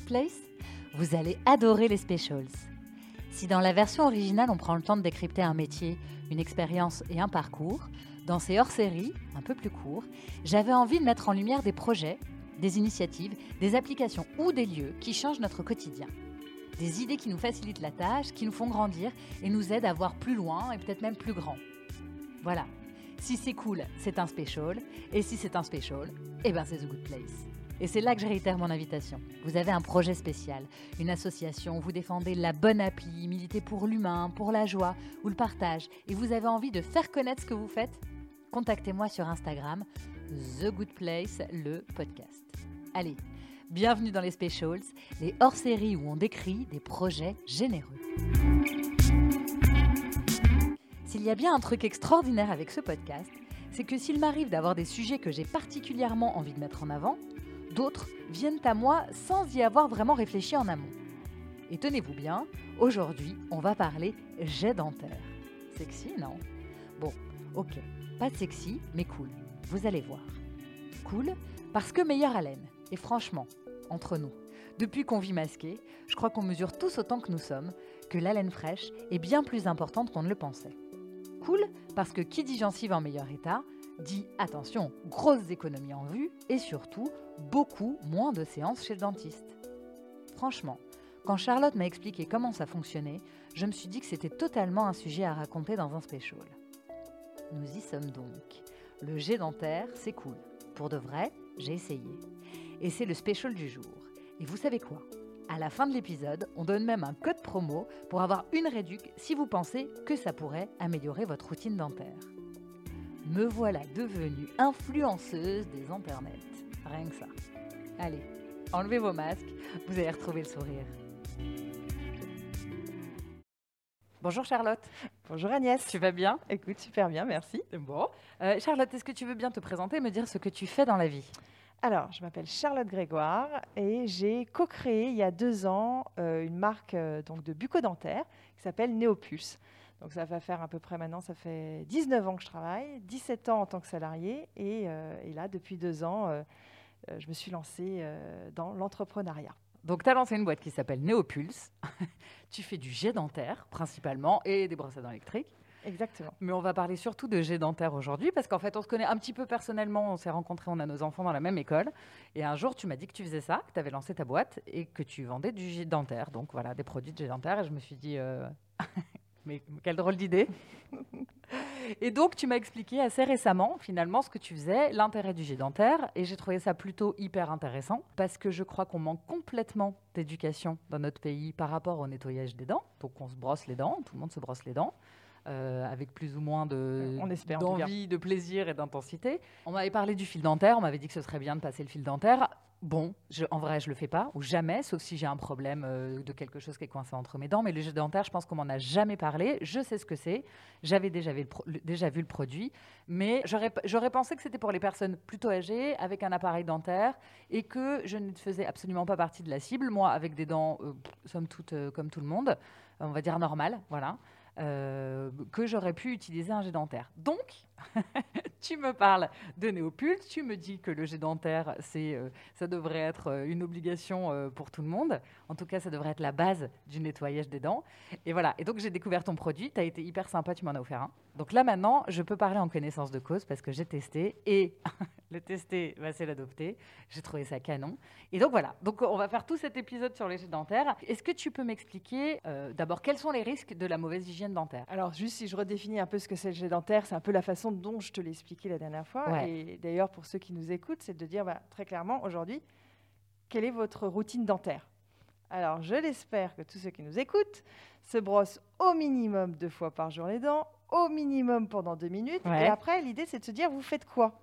Place Vous allez adorer les specials. Si dans la version originale on prend le temps de décrypter un métier, une expérience et un parcours, dans ces hors-séries, un peu plus courts, j'avais envie de mettre en lumière des projets, des initiatives, des applications ou des lieux qui changent notre quotidien. Des idées qui nous facilitent la tâche, qui nous font grandir et nous aident à voir plus loin et peut-être même plus grand. Voilà. Si c'est cool, c'est un special. Et si c'est un special, eh ben c'est The Good Place. Et c'est là que je réitère mon invitation. Vous avez un projet spécial, une association, vous défendez la bonne appli, militez pour l'humain, pour la joie ou le partage, et vous avez envie de faire connaître ce que vous faites Contactez-moi sur Instagram, The Good Place, le podcast. Allez, bienvenue dans les Specials, les hors-séries où on décrit des projets généreux. S'il y a bien un truc extraordinaire avec ce podcast, c'est que s'il m'arrive d'avoir des sujets que j'ai particulièrement envie de mettre en avant, d'autres viennent à moi sans y avoir vraiment réfléchi en amont. Et tenez-vous bien, aujourd'hui, on va parler jet dentaire. Sexy, non? Bon, ok, pas sexy, mais cool. Vous allez voir. Cool, parce que meilleure haleine. Et franchement, entre nous, depuis qu'on vit masqué, je crois qu'on mesure tous autant que nous sommes que l'haleine fraîche est bien plus importante qu'on ne le pensait. Cool, parce que qui dit gencive en meilleur état, dit attention, grosses économies en vue et surtout beaucoup moins de séances chez le dentiste. Franchement, quand Charlotte m'a expliqué comment ça fonctionnait, je me suis dit que c'était totalement un sujet à raconter dans un special. Nous y sommes donc. Le jet dentaire, c'est cool. Pour de vrai, j'ai essayé. Et c'est le special du jour. Et vous savez quoi? À la fin de l'épisode, on donne même un code promo pour avoir une réduc si vous pensez que ça pourrait améliorer votre routine dentaire me voilà devenue influenceuse des internets. Rien que ça. Allez, enlevez vos masques, vous allez retrouver le sourire. Bonjour Charlotte. Bonjour Agnès. Tu vas bien? Écoute, super bien, merci. Bon. Euh, Charlotte, est-ce que tu veux bien te présenter et me dire ce que tu fais dans la vie? Alors, je m'appelle Charlotte Grégoire et j'ai co-créé il y a deux ans euh, une marque euh, donc de bucco-dentaire qui s'appelle Neopulse. Donc ça va faire à peu près maintenant, ça fait 19 ans que je travaille, 17 ans en tant que salarié et, et là, depuis deux ans, je me suis lancée dans l'entrepreneuriat. Donc, tu as lancé une boîte qui s'appelle Neopulse. tu fais du jet dentaire principalement et des brosses à dents électriques. Exactement. Mais on va parler surtout de jet dentaire aujourd'hui parce qu'en fait, on se connaît un petit peu personnellement. On s'est rencontrés, on a nos enfants dans la même école. Et un jour, tu m'as dit que tu faisais ça, que tu avais lancé ta boîte et que tu vendais du jet dentaire. Donc voilà, des produits de jet dentaire. Et je me suis dit, euh, mais quelle drôle d'idée. Et donc, tu m'as expliqué assez récemment, finalement, ce que tu faisais, l'intérêt du jet dentaire. Et j'ai trouvé ça plutôt hyper intéressant parce que je crois qu'on manque complètement d'éducation dans notre pays par rapport au nettoyage des dents. Donc, on se brosse les dents, tout le monde se brosse les dents. Euh, avec plus ou moins de d'envie, de plaisir et d'intensité. On m'avait parlé du fil dentaire, on m'avait dit que ce serait bien de passer le fil dentaire. Bon, en vrai, je le fais pas, ou jamais, sauf si j'ai un problème euh, de quelque chose qui est coincé entre mes dents. Mais le jet dentaire, je pense qu'on m'en a jamais parlé. Je sais ce que c'est. J'avais déjà, vu le produit. Mais j'aurais pensé que c'était pour les personnes plutôt âgées, avec un appareil dentaire, et que je ne faisais absolument pas partie de la cible. Moi, avec des dents, euh, somme toute, euh, comme tout le monde, on va dire normal, voilà. Que j'aurais pu utiliser un jet dentaire. Donc, tu me parles de Néopulse, tu me dis que le jet dentaire, euh, ça devrait être euh, une obligation pour tout le monde. En tout cas, ça devrait être la base du nettoyage des dents. Et voilà. Et donc, j'ai découvert ton produit. Tu as été hyper sympa, tu m'en as offert un. Donc là, maintenant, je peux parler en connaissance de cause parce que j'ai testé. Et le tester, bah, c'est l'adopter. J'ai trouvé ça canon. Et donc, voilà. Donc, on va faire tout cet épisode sur les jets dentaires. Est-ce que tu peux m'expliquer d'abord quels sont les risques de la mauvaise hygiène dentaire? Alors, juste si je redéfinis un peu ce que c'est le jet dentaire, c'est un peu la façon dont je te l'ai expliqué la dernière fois. Et d'ailleurs, pour ceux qui nous écoutent, c'est de dire bah, très clairement aujourd'hui, quelle est votre routine dentaire? Alors, je l'espère que tous ceux qui nous écoutent se brossent au minimum deux fois par jour les dents, au minimum pendant deux minutes. Et après, l'idée, c'est de se dire, vous faites quoi?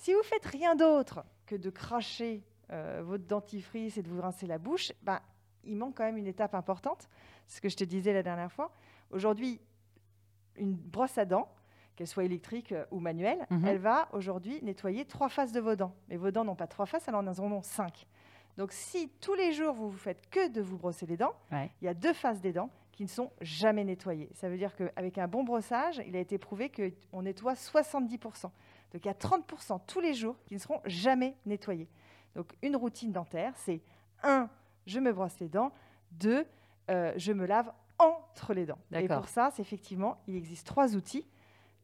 Si vous faites rien d'autre que de cracher euh, votre dentifrice et de vous rincer la bouche, bah, il manque quand même une étape importante. C'est ce que je te disais la dernière fois. Aujourd'hui, une brosse à dents, qu'elle soit électrique euh, ou manuelle, mhm. elle va aujourd'hui nettoyer trois faces de vos dents. Mais vos dents n'ont pas trois faces, alors elles en ont cinq. Donc si tous les jours vous ne faites que de vous brosser les dents, il y a deux faces des dents qui ne sont jamais nettoyées. Ça veut dire qu'avec un bon brossage, il a été prouvé qu'on nettoie 70%. Donc il y a 30% tous les jours qui ne seront jamais nettoyés. Donc une routine dentaire, c'est un, je me brosse les dents. Deux, euh, je me lave entre les dents. Et pour ça, c'est effectivement, il existe trois outils.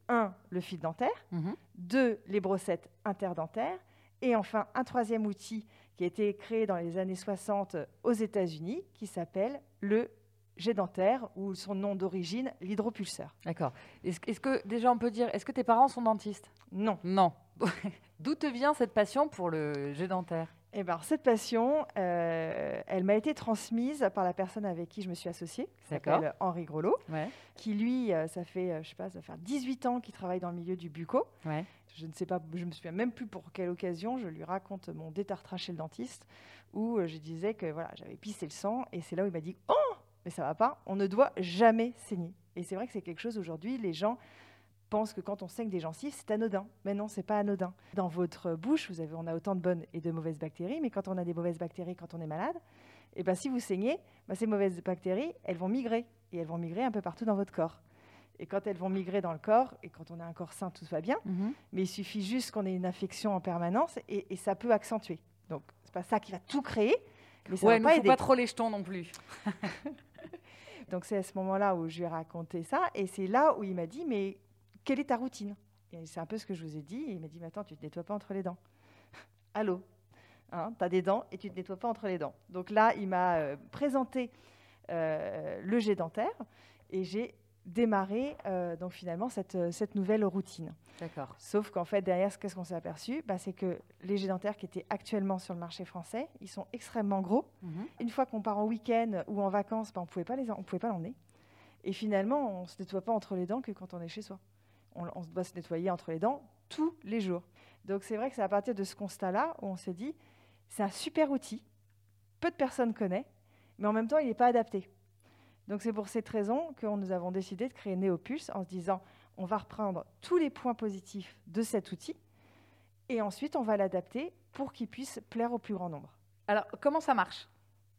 Un, le fil dentaire. Mhm. Deux, les brossettes interdentaires. Et enfin, un troisième outil qui a été créé dans les années 60 aux États-Unis, qui s'appelle le jet dentaire, ou son nom d'origine, l'hydropulseur. D'accord. Est-ce, est que, déjà, on peut dire, est-ce que tes parents sont dentistes? Non. Non. D'où te vient cette passion pour le jet dentaire eh ben, cette passion, euh, elle m'a été transmise par la personne avec qui je me suis associée, qui s'appelle Henri Grelot, qui lui, euh, ça fait, euh, je sais pas, ça fait 18 ans qu'il travaille dans le milieu du bucco. Je ne sais pas, je me souviens même plus pour quelle occasion, je lui raconte mon détartrage chez le dentiste, où je disais que voilà, j'avais pissé le sang, et c'est là où il m'a dit « Oh, mais ça va pas, on ne doit jamais saigner ». Et c'est vrai que c'est quelque chose aujourd'hui, les gens pense que quand on saigne des gencives, c'est anodin. Mais non, c'est pas anodin. Dans votre bouche, vous avez, on a autant de bonnes et de mauvaises bactéries, mais quand on a des mauvaises bactéries, quand on est malade, et eh ben, si vous saignez, ben, ces mauvaises bactéries, elles vont migrer. Et elles vont migrer un peu partout dans votre corps. Et quand elles vont migrer dans le corps, et quand on a un corps sain, tout va bien, mhm. mais il suffit juste qu'on ait une infection en permanence et, ça peut accentuer. Donc, c'est pas ça qui va tout créer. Mais ça ouais, va pas, faut pas trop les jetons non plus. Donc c'est à ce moment-là où je lui ai raconté ça, et c'est là où il m'a dit, mais quelle est ta routine? Et c'est un peu ce que je vous ai dit. il m'a dit, mais attends, tu ne te nettoies pas entre les dents. Allô? Hein, Tu des dents et tu ne te nettoies pas entre les dents. Donc là, il m'a euh, présenté euh, le jet dentaire et j'ai démarré euh, donc finalement cette, cette nouvelle routine. D'accord. Sauf qu'en fait, derrière, qu'est-ce qu'on s'est aperçu? Bah, C'est que les jets dentaires qui étaient actuellement sur le marché français, ils sont extrêmement gros. Mhm. Une fois qu'on part en week-end ou en vacances, bah, on ne pouvait pas l'emmener. Et finalement, on ne se nettoie pas entre les dents que quand on est chez soi on, doit se nettoyer entre les dents tous les jours. Donc c'est vrai que c'est à partir de ce constat-là où on s'est dit, c'est un super outil, peu de personnes connaissent, mais en même temps, il n'est pas adapté. Donc c'est pour cette raison que nous avons décidé de créer Neopulse en se disant, on va reprendre tous les points positifs de cet outil et ensuite on va l'adapter pour qu'il puisse plaire au plus grand nombre. Alors comment ça marche?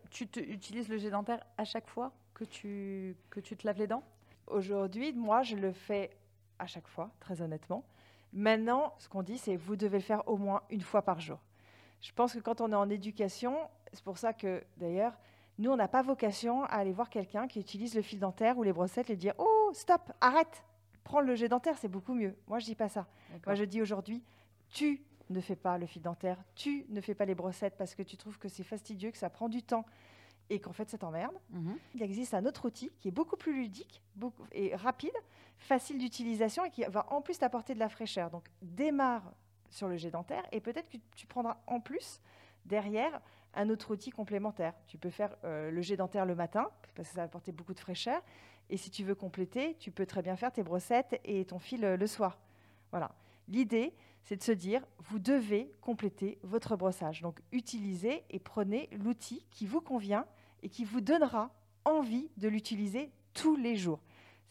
Tu utilises le jet dentaire à chaque fois que tu, que tu te laves les dents? Aujourd'hui, moi, je le fais à chaque fois, très honnêtement. Maintenant, ce qu'on dit, c'est vous devez le faire au moins une fois par jour. Je pense que quand on est en éducation, c'est pour ça que d'ailleurs, nous, on n'a pas vocation à aller voir quelqu'un qui utilise le fil dentaire ou les brossettes et dire Oh, stop, arrête, prends le jet dentaire, c'est beaucoup mieux. Moi, je dis pas ça. Moi, je dis aujourd'hui, tu ne fais pas le fil dentaire, tu ne fais pas les brossettes parce que tu trouves que c'est fastidieux, que ça prend du temps, et qu'en fait, ça t'emmerde. Mhm. Il existe un autre outil qui est beaucoup plus ludique beaucoup, et rapide, facile d'utilisation et qui va en plus t'apporter de la fraîcheur. Donc, démarre sur le jet dentaire et peut-être que tu prendras en plus derrière un autre outil complémentaire. Tu peux faire euh, le jet dentaire le matin parce que ça va apporter beaucoup de fraîcheur. Et si tu veux compléter, tu peux très bien faire tes brossettes et ton fil euh, le soir. Voilà. L'idée, c'est de se dire, vous devez compléter votre brossage. Donc, utilisez et prenez l'outil qui vous convient et qui vous donnera envie de l'utiliser tous les jours.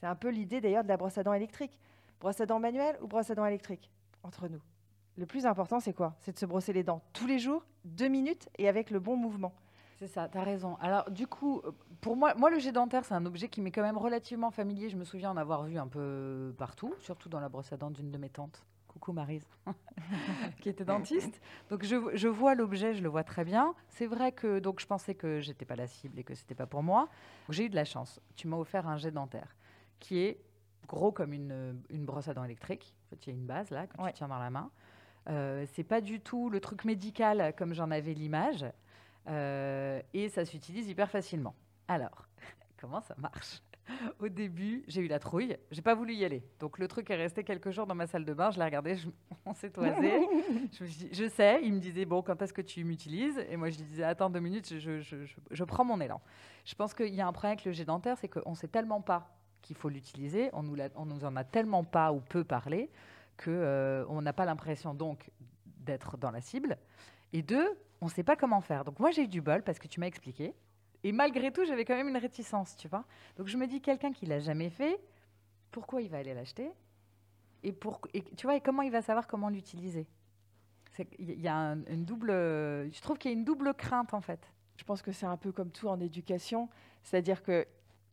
C'est un peu l'idée d'ailleurs de la brosse à dents électrique. Brosse à dents manuelle ou brosse à dents électrique? Entre nous. Le plus important, c'est quoi? C'est de se brosser les dents tous les jours, deux minutes et avec le bon mouvement. C'est ça, tu as raison. Alors, du coup, pour moi, moi le jet dentaire, c'est un objet qui m'est quand même relativement familier. Je me souviens en avoir vu un peu partout, surtout dans la brosse à dents d'une de mes tantes coucou Marise, qui était dentiste. Donc je, vois l'objet, je le vois très bien. C'est vrai que donc je pensais que j'étais pas la cible et que c'était pas pour moi. J'ai eu de la chance. Tu m'as offert un jet dentaire qui est gros comme une, brosse à dents électrique. En fait, il y a une base là que tu tiens dans la main. Euh, c'est pas du tout le truc médical comme j'en avais l'image. Euh, et ça s'utilise hyper facilement. Alors, comment ça marche? Au début, j'ai eu la trouille. J'ai pas voulu y aller. Donc le truc est resté quelques jours dans ma salle de bain. Je l'ai regardé, on s'est toisé. je, je sais. Il me disait bon, quand est-ce que tu m'utilises? Et moi je lui disais attends deux minutes, je, je prends mon élan. Je pense qu'il y a un problème avec le jet dentaire, c'est qu'on sait tellement pas qu'il faut l'utiliser, on on nous en a tellement pas ou peu parlé que euh, n'a pas l'impression donc d'être dans la cible. Et deux, on ne sait pas comment faire. Donc moi j'ai eu du bol parce que tu m'as expliqué. Et malgré tout, j'avais quand même une réticence, tu vois. Donc je me dis, quelqu'un qui l'a jamais fait, pourquoi il va aller l'acheter? Et, pour, et, tu vois, et comment il va savoir comment l'utiliser? Il y a une double. Je trouve qu'il y a une double crainte en fait. Je pense que c'est un peu comme tout en éducation, c'est-à-dire que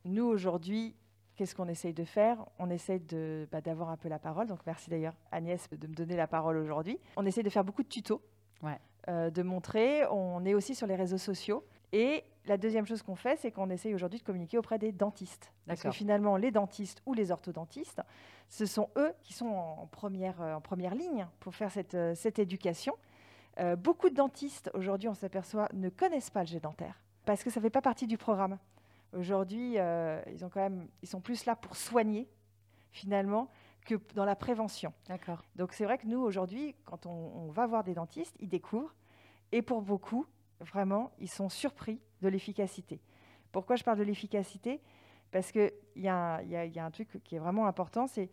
nous aujourd'hui, qu'est-ce qu'on essaye de faire? On essaye de, bah, d'avoir un peu la parole. Donc merci d'ailleurs Agnès de me donner la parole aujourd'hui. On essaye de faire beaucoup de tutos, ouais. Euh, de montrer. On est aussi sur les réseaux sociaux Et la deuxième chose qu'on fait, c'est qu'on essaye aujourd'hui de communiquer auprès des dentistes. Parce que finalement, les dentistes ou les orthodontistes, ce sont eux qui sont en première, euh, en première ligne pour faire cette, euh, cette éducation. Euh, beaucoup de dentistes, aujourd'hui, on s'aperçoit, ne connaissent pas le jet dentaire parce que ça ne fait pas partie du programme. Aujourd'hui, ils, ont quand même, ils sont plus là pour soigner, finalement, que dans la prévention. D'accord. Donc c'est vrai que nous, aujourd'hui, quand on, on va voir des dentistes, ils découvrent. Et pour beaucoup, vraiment, ils sont surpris de l'efficacité. Pourquoi je parle de l'efficacité? Parce qu'il y, a, un truc qui est vraiment important, c'est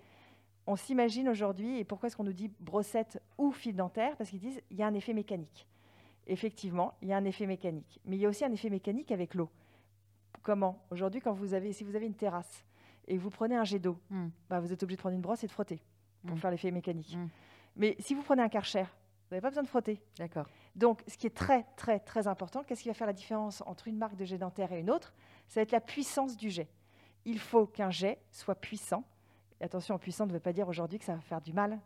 on s'imagine aujourd'hui, et pourquoi est-ce qu'on nous dit brossette ou fil dentaire? Parce qu'ils disent il y a un effet mécanique. Effectivement, il y a un effet mécanique. Mais il y a aussi un effet mécanique avec l'eau. Comment Aujourd'hui, quand vous avez, si vous avez une terrasse et vous prenez un jet d'eau, hmm. bah, vous êtes obligé de prendre une brosse et de frotter pour hmm. faire l'effet mécanique. Hmm. Mais si vous prenez un karcher, vous n'avez pas besoin de frotter. D'accord. Donc, ce qui est très, très, très important, qu'est-ce qui va faire la différence entre une marque de jet dentaire et une autre? Ça va être la puissance du jet. Il faut qu'un jet soit puissant. Et attention, puissant ne veut pas dire aujourd'hui que ça va faire du mal,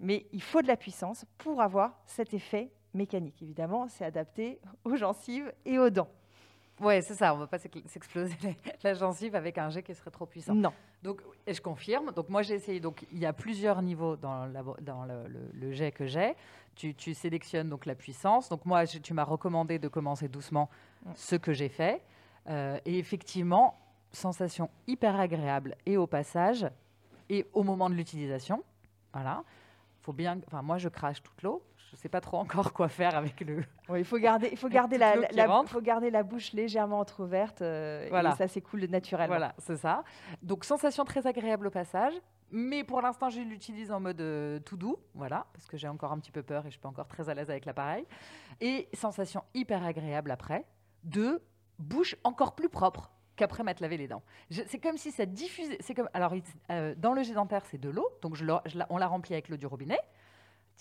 mais il faut de la puissance pour avoir cet effet mécanique. Évidemment, c'est adapté aux gencives et aux dents. Oui, c'est ça. On ne va pas s'exploser la gencive avec un jet qui serait trop puissant. Non. Donc, et je confirme. Donc, moi, j'ai essayé. Donc, il y a plusieurs niveaux dans, dans le, le, jet que j'ai. Tu, tu, sélectionnes donc la puissance. Donc, moi, tu m'as recommandé de commencer doucement, ce que j'ai fait. Euh, et effectivement, sensation hyper agréable et au passage et au moment de l'utilisation. Voilà. Faut bien. Enfin, moi, je crache toute l'eau je ne sais pas trop encore quoi faire avec le. il faut garder, il faut garder la, faut garder la bouche légèrement entrouverte. Euh, voilà. Et ça s'écoule naturellement. Voilà, c'est ça. Donc sensation très agréable au passage. Mais pour l'instant, je l'utilise en mode euh, tout doux, voilà, parce que j'ai encore un petit peu peur et je suis pas encore très à l'aise avec l'appareil. Et sensation hyper agréable après, de bouche encore plus propre qu'après m'être lavé les dents. C'est comme si ça diffusait. C'est comme alors euh, dans le jet dentaire, c'est de l'eau, donc je, on la remplit avec l'eau du robinet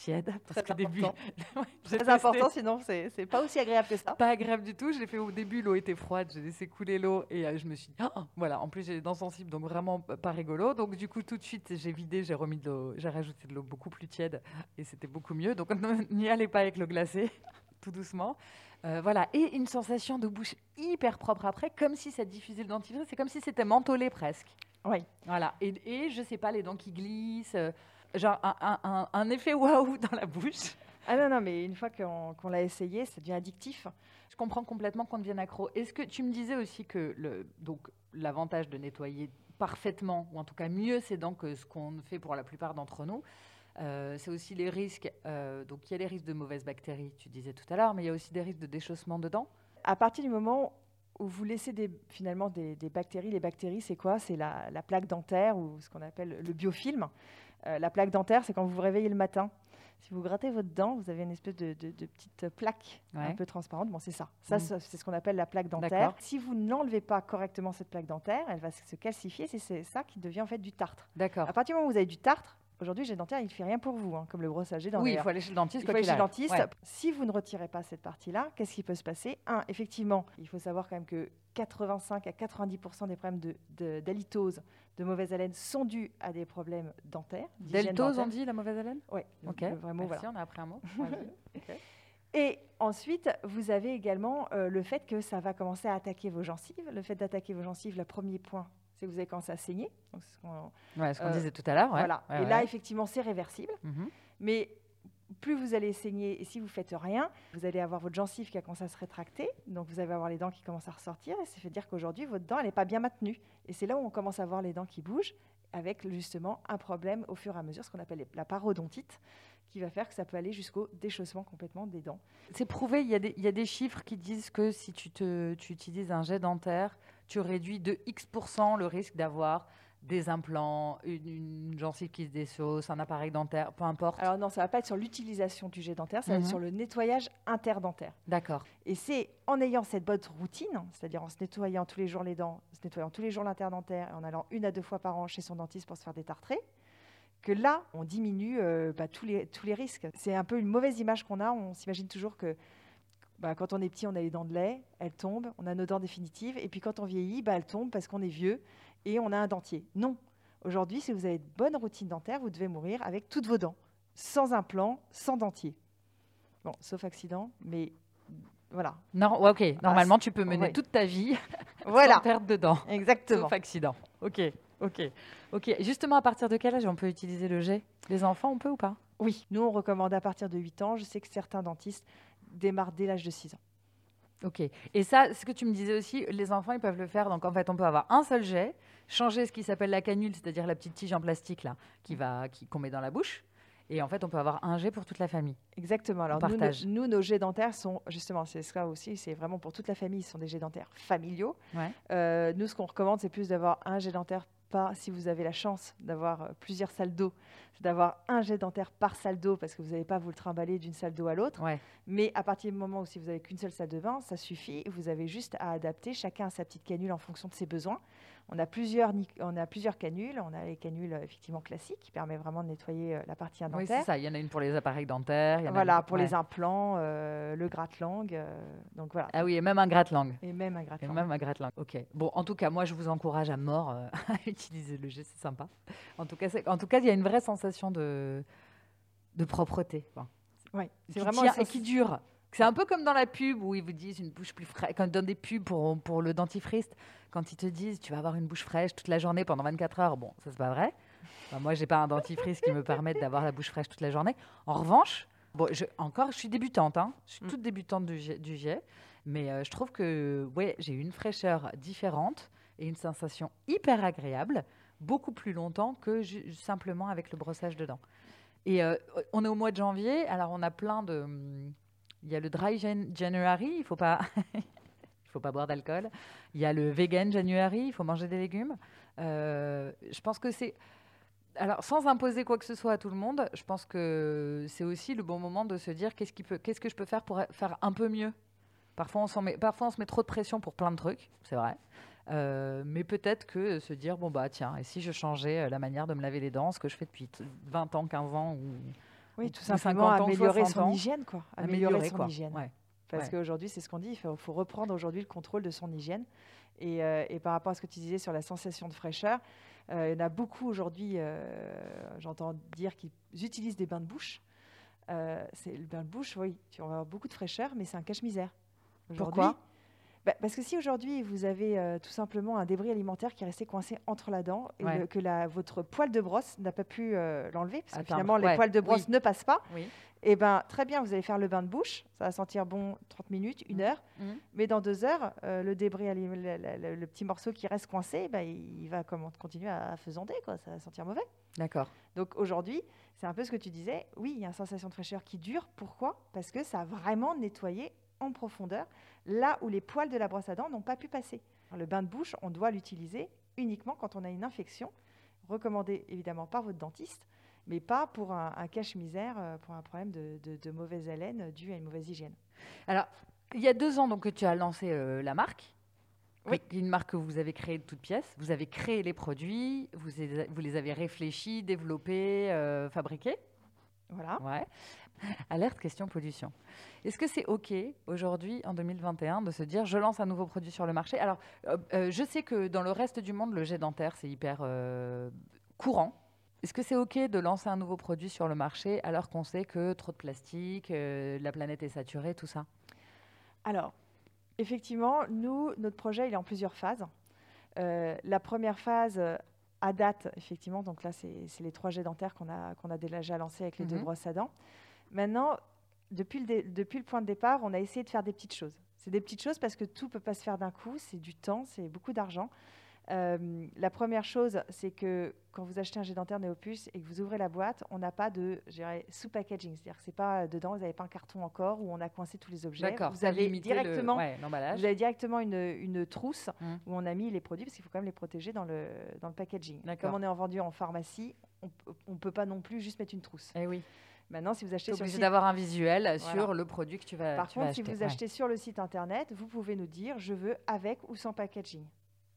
tiède. Parce très début, très important, sinon c'est pas aussi agréable que ça. Pas agréable du tout. Je l'ai fait au début, l'eau était froide, j'ai laissé couler l'eau et euh, je me suis dit, oh, voilà. En plus, j'ai les dents sensibles, donc vraiment pas rigolo. Donc du coup, tout de suite, j'ai vidé, j'ai remis de l'eau, j'ai rajouté de l'eau beaucoup plus tiède et c'était beaucoup mieux. Donc n'y allez pas avec l'eau glacée, tout doucement. Euh, voilà, et une sensation de bouche hyper propre après, comme si ça diffusait le dentifrice, c'est comme si c'était mentholé presque. Oui. Voilà, et, et je sais pas, les dents qui glissent, euh, genre un, effet waouh dans la bouche. Ah non, non, mais une fois qu'on l'a essayé, ça devient addictif. Je comprends complètement qu'on devienne accro. Est-ce que tu me disais aussi que le, donc l'avantage de nettoyer parfaitement, ou en tout cas mieux ses dents que ce qu'on fait pour la plupart d'entre nous, euh, c'est aussi les risques. Euh, donc il y a les risques de mauvaises bactéries, tu disais tout à l'heure, mais il y a aussi des risques de déchaussement de dents. À partir du moment où vous laissez des, finalement des, bactéries, les bactéries, c'est quoi? C'est la, la, plaque dentaire ou ce qu'on appelle le biofilm. Euh, la plaque dentaire, c'est quand vous vous réveillez le matin. Si vous grattez votre dent, vous avez une espèce de, petite plaque un peu transparente. Bon, c'est ça. Ça, mm. c'est ce qu'on appelle la plaque dentaire. Si vous n'enlevez pas correctement cette plaque dentaire, elle va se calcifier. C'est ça qui devient en fait du tartre. D'accord. À partir du moment où vous avez du tartre, Aujourd'hui, le dentaire, il ne fait rien pour vous, hein, comme le brossage dents. Oui, il faut aller chez le dentiste. Il faut aller chez le dentiste. Si vous ne retirez pas cette partie-là, qu'est-ce qui peut se passer? Un, effectivement, il faut savoir quand même que 85 à 90% des problèmes d'halitose, de, de, mauvaise haleine, sont dus à des problèmes dentaires. D'halitose, on dit la mauvaise haleine? Oui. Ok. Vraiment, Merci, on a appris un mot. Et ensuite, vous avez également euh, le fait que ça va commencer à attaquer vos gencives. Le fait d'attaquer vos gencives, le premier point, que vous avez commencé à saigner. Donc, ce qu'on euh, disait tout à l'heure. Voilà. et là, effectivement, c'est réversible. Mhm. Mais plus vous allez saigner, et si vous faites rien, vous allez avoir votre gencive qui a commencé à se rétracter, donc vous allez avoir les dents qui commencent à ressortir, et ça fait dire qu'aujourd'hui, votre dent, elle n'est pas bien maintenue. Et c'est là où on commence à voir les dents qui bougent, avec justement un problème au fur et à mesure, ce qu'on appelle la parodontite, qui va faire que ça peut aller jusqu'au déchaussement complètement des dents. C'est prouvé, il y, a des, il y, a des chiffres qui disent que si tu, te, tu utilises un jet dentaire, tu réduis de X% le risque d'avoir des implants, une, gencive qui se déchausse, un appareil dentaire, peu importe Alors non, ça ne va pas être sur l'utilisation du jet dentaire, ça va être mhm. sur le nettoyage interdentaire. D'accord. Et c'est en ayant cette bonne routine, c'est-à-dire en se nettoyant tous les jours les dents, en se nettoyant tous les jours l'interdentaire, et en allant une à deux fois par an chez son dentiste pour se faire détartrer, que là, on diminue euh, bah, tous, les, tous les risques. C'est un peu une mauvaise image qu'on a, on s'imagine toujours que bah, quand on est petit, on a les dents de lait, elles tombent, on a nos dents définitives, et puis quand on vieillit, bah, elles tombent parce qu'on est vieux et on a un dentier. Non. Aujourd'hui, si vous avez de bonnes routines dentaires, vous devez mourir avec toutes vos dents, sans implant, sans dentier. Bon, sauf accident, mais voilà. Non, ok. Normalement, tu peux mener toute ta vie voilà. sans perdre dedans. Exactement. Sauf accident. Ok, ok, ok. Justement, à partir de quel âge on peut utiliser le jet? Les enfants, on peut ou pas? Oui. Nous, on recommande à partir de 8 ans. Je sais que certains dentistes démarrent dès l'âge de 6 ans. Ok. Et ça, ce que tu me disais aussi, les enfants, ils peuvent le faire. Donc, en fait, on peut avoir un seul jet, changer ce qui s'appelle la canule, c'est-à-dire la petite tige en plastique là, qui va, qui qu'on met dans la bouche. Et en fait, on peut avoir un jet pour toute la famille. Exactement. Alors, nous, nos, jets dentaires sont, justement, c'est ça aussi, c'est vraiment pour toute la famille, ce sont des jets dentaires familiaux. Euh, nous, ce qu'on recommande, c'est plus d'avoir un jet dentaire pas, si vous avez la chance d'avoir euh, plusieurs salles d'eau, c'est d'avoir un jet dentaire par salle d'eau parce que vous n'allez pas vous le trimballer d'une salle d'eau à l'autre. Mais à partir du moment où si vous n'avez qu'une seule salle de bain, ça suffit. Vous avez juste à adapter chacun sa petite canule en fonction de ses besoins. On a plusieurs, on a plusieurs canules. On a les canules euh, effectivement classiques qui permettent vraiment de nettoyer euh, la partie dentaire. Oui, c'est ça. Il y en a une pour les appareils dentaires. voilà, pour les implants, euh, le gratte-langue. donc voilà. Ah oui, et même un gratte-langue. Et même un gratte-langue. Et même un gratte-langue. Ok. Bon, en tout cas, moi, je vous encourage à mort à utiliser le jet. C'est sympa. En tout cas, en tout cas, il y a une vraie sensation de, de propreté. oui, c'est vraiment tient, et qui dure. C'est un peu comme dans la pub où ils vous disent une bouche plus fraîche. Quand ils donnent des pubs pour, pour le dentifrice, quand ils te disent tu vas avoir une bouche fraîche toute la journée pendant 24 heures, bon, ça c'est pas vrai. Moi, moi, j'ai pas un dentifrice qui me permette d'avoir la bouche fraîche toute la journée. En revanche, bon, je, encore, je suis débutante, hein. je suis mm. toute débutante du, du jet, mais euh, je trouve que ouais, j'ai une fraîcheur différente et une sensation hyper agréable, beaucoup plus longtemps que simplement avec le brossage de dents. Et euh, on est au mois de janvier, alors on a plein de il y a le Dry January, il faut pas, il faut pas boire d'alcool. Il y a le Vegan January, il faut manger des légumes. Euh, je pense que c'est alors, sans imposer quoi que ce soit à tout le monde, je pense que c'est aussi le bon moment de se dire qu'est-ce, peut, qu'est-ce que je peux faire pour faire un peu mieux. Parfois on, met, parfois, on se met trop de pression pour plein de trucs, c'est vrai. Euh, mais peut-être que se dire, bon, bah tiens, et si je changeais euh, la manière de me laver les dents, ce que je fais depuis 20 ans, 15 ans, ou oui, tout simplement améliorer son hygiène, quoi. Améliorer, son hygiène. Parce qu'aujourd'hui, c'est ce qu'on dit, il faut, reprendre aujourd'hui le contrôle de son hygiène. Euh, et, par rapport à ce que tu disais sur la sensation de fraîcheur, euh, il y en a beaucoup aujourd'hui, euh, j'entends dire qu'ils utilisent des bains de bouche. c'est le bain de bouche, oui, tu vas avoir beaucoup de fraîcheur, mais c'est un cache-misère. Pourquoi? Bah, parce que si aujourd'hui vous avez euh, tout simplement un débris alimentaire qui est resté coincé entre la dent et que la, votre poil de brosse n'a pas pu euh, l'enlever, parce que finalement les poils de brosse ne passent pas, et eh ben très bien, vous allez faire le bain de bouche, ça va sentir bon 30 minutes, une mmh. heure, mmh. mais dans deux heures, euh, le débris, le, petit morceau qui reste coincé, bah, il va comment, continuer à faisander, quoi, ça va sentir mauvais. D'accord. Donc aujourd'hui, c'est un peu ce que tu disais, oui, il y a une sensation de fraîcheur qui dure, pourquoi? Parce que ça a vraiment nettoyé en profondeur là où les poils de la brosse à dents n'ont pas pu passer. Le bain de bouche, on doit l'utiliser uniquement quand on a une infection, recommandé évidemment par votre dentiste, mais pas pour un, cache-misère, euh, pour un problème de, mauvaise haleine dû à une mauvaise hygiène. Alors, il y a deux ans donc, que tu as lancé euh, la marque. Oui. Une marque que vous avez créée de toutes pièces. Vous avez créé les produits, vous, vous les avez réfléchis, développés, euh, fabriqués. Voilà. Ouais. Alerte question pollution. Est-ce que c'est OK aujourd'hui, en 2021, de se dire je lance un nouveau produit sur le marché? Alors, euh, euh, je sais que dans le reste du monde, le jet dentaire, c'est hyper euh, courant. Est-ce que c'est OK de lancer un nouveau produit sur le marché alors qu'on sait que trop de plastique, la planète est saturée, tout ça? Alors, effectivement, nous, notre projet, il est en plusieurs phases. la première phase, à date, effectivement, donc là, c'est les trois jets dentaires qu'on a, qu'on a déjà lancés avec les deux mhm. brosses à dents. Maintenant, depuis le, depuis le point de départ, on a essayé de faire des petites choses. C'est des petites choses parce que tout ne peut pas se faire d'un coup, c'est du temps, c'est beaucoup d'argent. Euh, la première chose, c'est que quand vous achetez un jet dentaire Néopus et que vous ouvrez la boîte, on n'a pas de sous-packaging. C'est-à-dire que c'est pas dedans, vous n'avez pas un carton encore où on a coincé tous les objets. Vous avez directement, vous avez directement une, une trousse mmh. où on a mis les produits parce qu'il faut quand même les protéger dans le, dans le packaging. Comme on est en vendu en pharmacie, on ne peut pas non plus juste mettre une trousse. Eh oui. Maintenant, si vous achetez sur le site... d'avoir un visuel sur le produit que tu vas Par contre, si vous achetez sur le site internet, vous pouvez nous dire je veux avec ou sans packaging.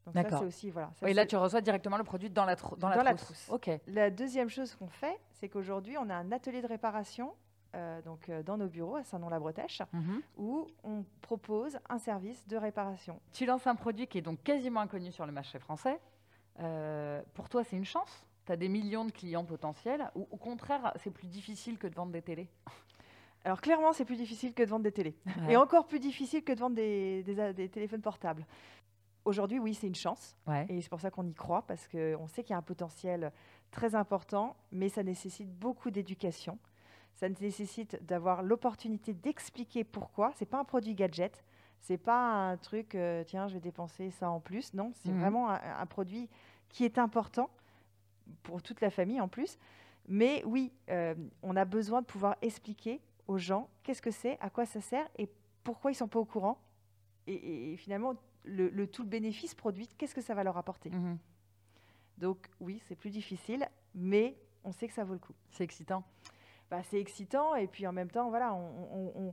Donc ça, c'est aussi voilà. et là, tu reçois directement le produit dans la, dans la, trousse. Ok. La deuxième chose qu'on fait, c'est qu'aujourd'hui, on a un atelier de réparation euh, donc, euh, dans nos bureaux à Saint-Nom-la-Bretèche, mhm. où on propose un service de réparation. Tu lances un produit qui est donc quasiment inconnu sur le marché français. Euh, pour toi, c'est une chance? Tu as des millions de clients potentiels? Ou au contraire, c'est plus difficile que de vendre des télés? Alors clairement, c'est plus difficile que de vendre des télés. Et encore plus difficile que de vendre des, des, téléphones portables. Aujourd'hui, oui, c'est une chance. Et c'est pour ça qu'on y croit, parce qu'on sait qu'il y a un potentiel très important, mais ça nécessite beaucoup d'éducation. Ça nécessite d'avoir l'opportunité d'expliquer pourquoi. Ce n'est pas un produit gadget. C'est pas un truc, euh, tiens, je vais dépenser ça en plus. Non, c'est mmh vraiment un, produit qui est important pour toute la famille en plus. Mais oui, euh, on a besoin de pouvoir expliquer aux gens qu'est-ce que c'est, à quoi ça sert et pourquoi ils sont pas au courant. Et, finalement, le, tout le bénéfice produit, qu'est-ce que ça va leur apporter. Mmh Donc oui, c'est plus difficile, mais on sait que ça vaut le coup. C'est excitant. Bah, c'est excitant et puis en même temps, voilà, on,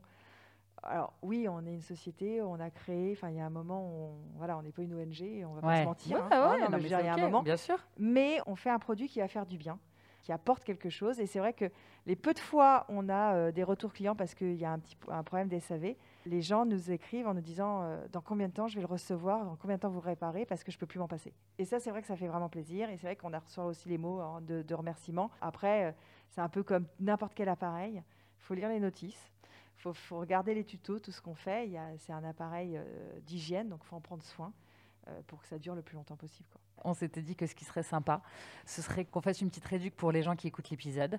alors oui, on est une société, on a créé, enfin il y a un moment, on, voilà, on n'est pas une ONG, on va pas se mentir. Ouais, hein. ouais, non, mais, il y a un moment, bien sûr. Mais on fait un produit qui va faire du bien qui apporte quelque chose. Et c'est vrai que les peu de fois on a euh, des retours clients parce qu'il y a un petit un problème des SAV, les gens nous écrivent en nous disant euh, dans combien de temps je vais le recevoir, dans combien de temps vous réparez? Parce que je peux plus m'en passer. Et ça, c'est vrai que ça fait vraiment plaisir. Et c'est vrai qu'on reçu aussi les mots hein, de, remerciement. Après, euh, c'est un peu comme n'importe quel appareil. Il faut lire les notices. Il faut, regarder les tutos, tout ce qu'on fait. C'est un appareil d'hygiène, donc il faut en prendre soin pour que ça dure le plus longtemps possible. On s'était dit que ce qui serait sympa, ce serait qu'on fasse une petite réduction pour les gens qui écoutent l'épisode.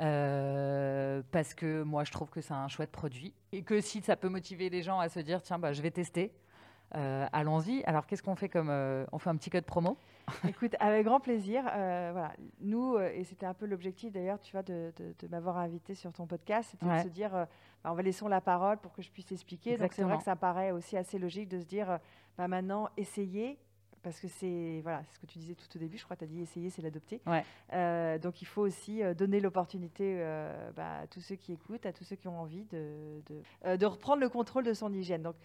Euh, parce que moi, je trouve que c'est un chouette produit. Et que si ça peut motiver les gens à se dire, tiens, bah, je vais tester, euh, allons-y. Alors, qu'est-ce qu'on fait comme. Euh, on fait un petit code promo? Écoute, avec grand plaisir. voilà. Nous, et c'était un peu l'objectif d'ailleurs, tu vois, de, m'avoir invité sur ton podcast, c'était de se dire, bah, on va laisser la parole pour que je puisse expliquer. Donc, c'est vrai que ça paraît aussi assez logique de se dire, bah, maintenant, essayez parce que c'est voilà, ce que tu disais tout au début, je crois que tu as dit essayer, c'est l'adopter. Euh, donc il faut aussi euh, donner l'opportunité euh, bah, à tous ceux qui écoutent, à tous ceux qui ont envie de, de, reprendre le contrôle de son hygiène. Donc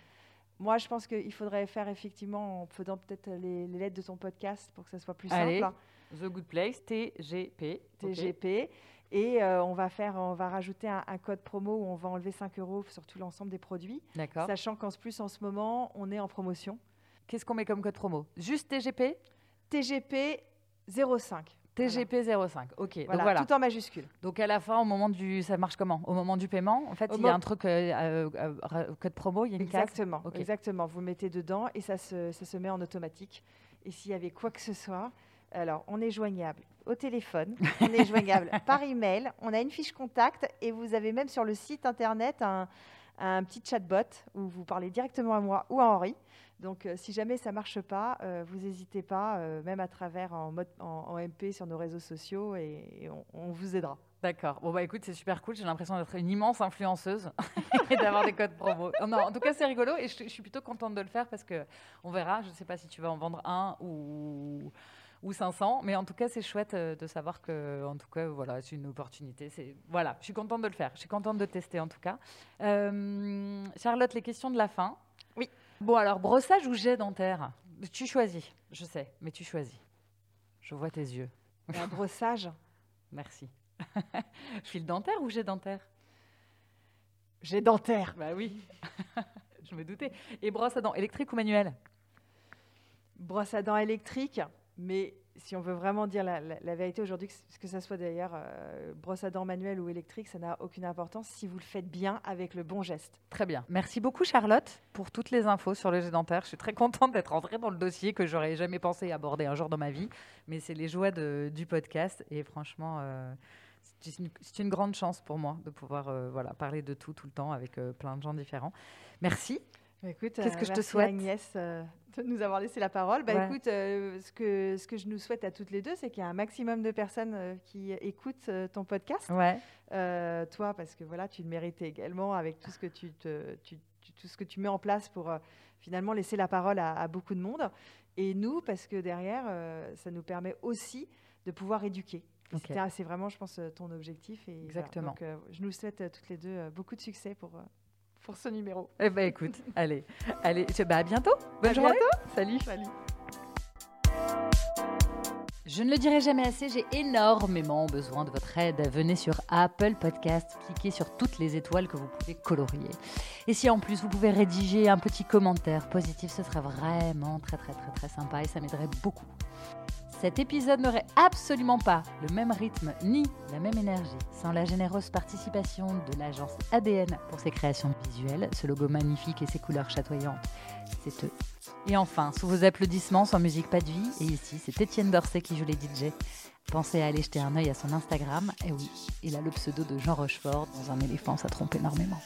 moi, je pense qu'il faudrait faire effectivement, en faisant peut-être les, lettres de ton podcast pour que ça soit plus Allez, simple. The Good Place, TGP. TGP. Et on, va faire, on va rajouter un, un, code promo où on va enlever 5 euros sur tout l'ensemble des produits. Sachant qu'en plus, en ce moment, on est en promotion. Qu'est-ce qu'on met comme code promo? Juste TGP TGP 05. TGP 05, ok. Voilà, voilà, tout en majuscule. Donc à la fin, au moment du, ça marche comment? Au moment du paiement, en fait, il y a un truc euh, euh, euh, code promo, il y a une exactement, Exactement, vous mettez dedans et ça se, ça se met en automatique. Et s'il y avait quoi que ce soit, alors on est joignable au téléphone, on est joignable par email, on a une fiche contact et vous avez même sur le site internet un, un petit chatbot où vous parlez directement à moi ou à Henri. Donc, euh, si jamais ça marche pas, euh, vous n'hésitez pas, euh, même à travers en, mode, en, MP sur nos réseaux sociaux, et, on, vous aidera. D'accord. Bon, bah écoute, c'est super cool. J'ai l'impression d'être une immense influenceuse et d'avoir des codes promo. Non, en tout cas, c'est rigolo et je, suis plutôt contente de le faire parce que on verra. Je ne sais pas si tu vas en vendre un ou, ou 500, mais en tout cas, c'est chouette de savoir que, en tout cas, voilà, c'est une opportunité. Voilà, je suis contente de le faire. Je suis contente de tester en tout cas. Charlotte, les questions de la fin. Bon, alors, brossage ou jet dentaire? Tu choisis, je sais, mais tu choisis. Je vois tes yeux. Un brossage? Merci. Fil dentaire ou jet dentaire? Jet dentaire. Bah oui, je me doutais. Et brosse à dents électrique ou manuelle? Brosse à dents électrique, mais si on veut vraiment dire la, vérité aujourd'hui, que ce soit d'ailleurs euh, brosse à dents manuelle ou électrique, ça n'a aucune importance si vous le faites bien avec le bon geste. Très bien. Merci beaucoup Charlotte pour toutes les infos sur le jet dentaire. Je suis très contente d'être entrée dans le dossier que j'aurais jamais pensé aborder un jour dans ma vie, mais c'est les joies du podcast et franchement. Euh, c'est une, grande chance pour moi de pouvoir euh, voilà, parler de tout tout le temps avec plein de gens différents. Merci. Écoute, qu'est-ce que je te souhaite Agnès euh, de nous avoir laissé la parole. Bah, écoute, euh, ce, que, ce que je nous souhaite à toutes les deux, c'est qu'il y a un maximum de personnes euh, qui écoutent ton podcast. Ouais. toi, parce que voilà, tu le mérites également avec tout ce que tu, te, tout ce que tu mets en place pour finalement laisser la parole à, beaucoup de monde. Et nous, parce que derrière, ça nous permet aussi de pouvoir éduquer. C'est vraiment, je pense, ton objectif. Et Exactement. donc, je nous souhaite toutes les deux beaucoup de succès pour pour ce numéro. Eh ben écoute, allez, allez, bah, à bientôt. Bonne journée. Salut. Salut. Je ne le dirai jamais assez, j'ai énormément besoin de votre aide. Venez sur Apple Podcast, cliquez sur toutes les étoiles que vous pouvez colorier. Et si en plus vous pouvez rédiger un petit commentaire positif, ce serait vraiment très très très très sympa et ça m'aiderait beaucoup. Cet épisode n'aurait absolument pas le même rythme ni la même énergie sans la généreuse participation de l'agence ADN pour ses créations visuelles, ce logo magnifique et ses couleurs chatoyantes. C'est eux. Et enfin, sous vos applaudissements, sans musique, pas de vie. Et ici, c'est Étienne Dorset qui joue les DJ. Pensez à aller jeter un œil à son Instagram. Et oui, il a le pseudo de Jean Rochefort. Dans un éléphant, ça trompe énormément.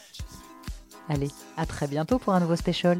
Allez, à très bientôt pour un nouveau special.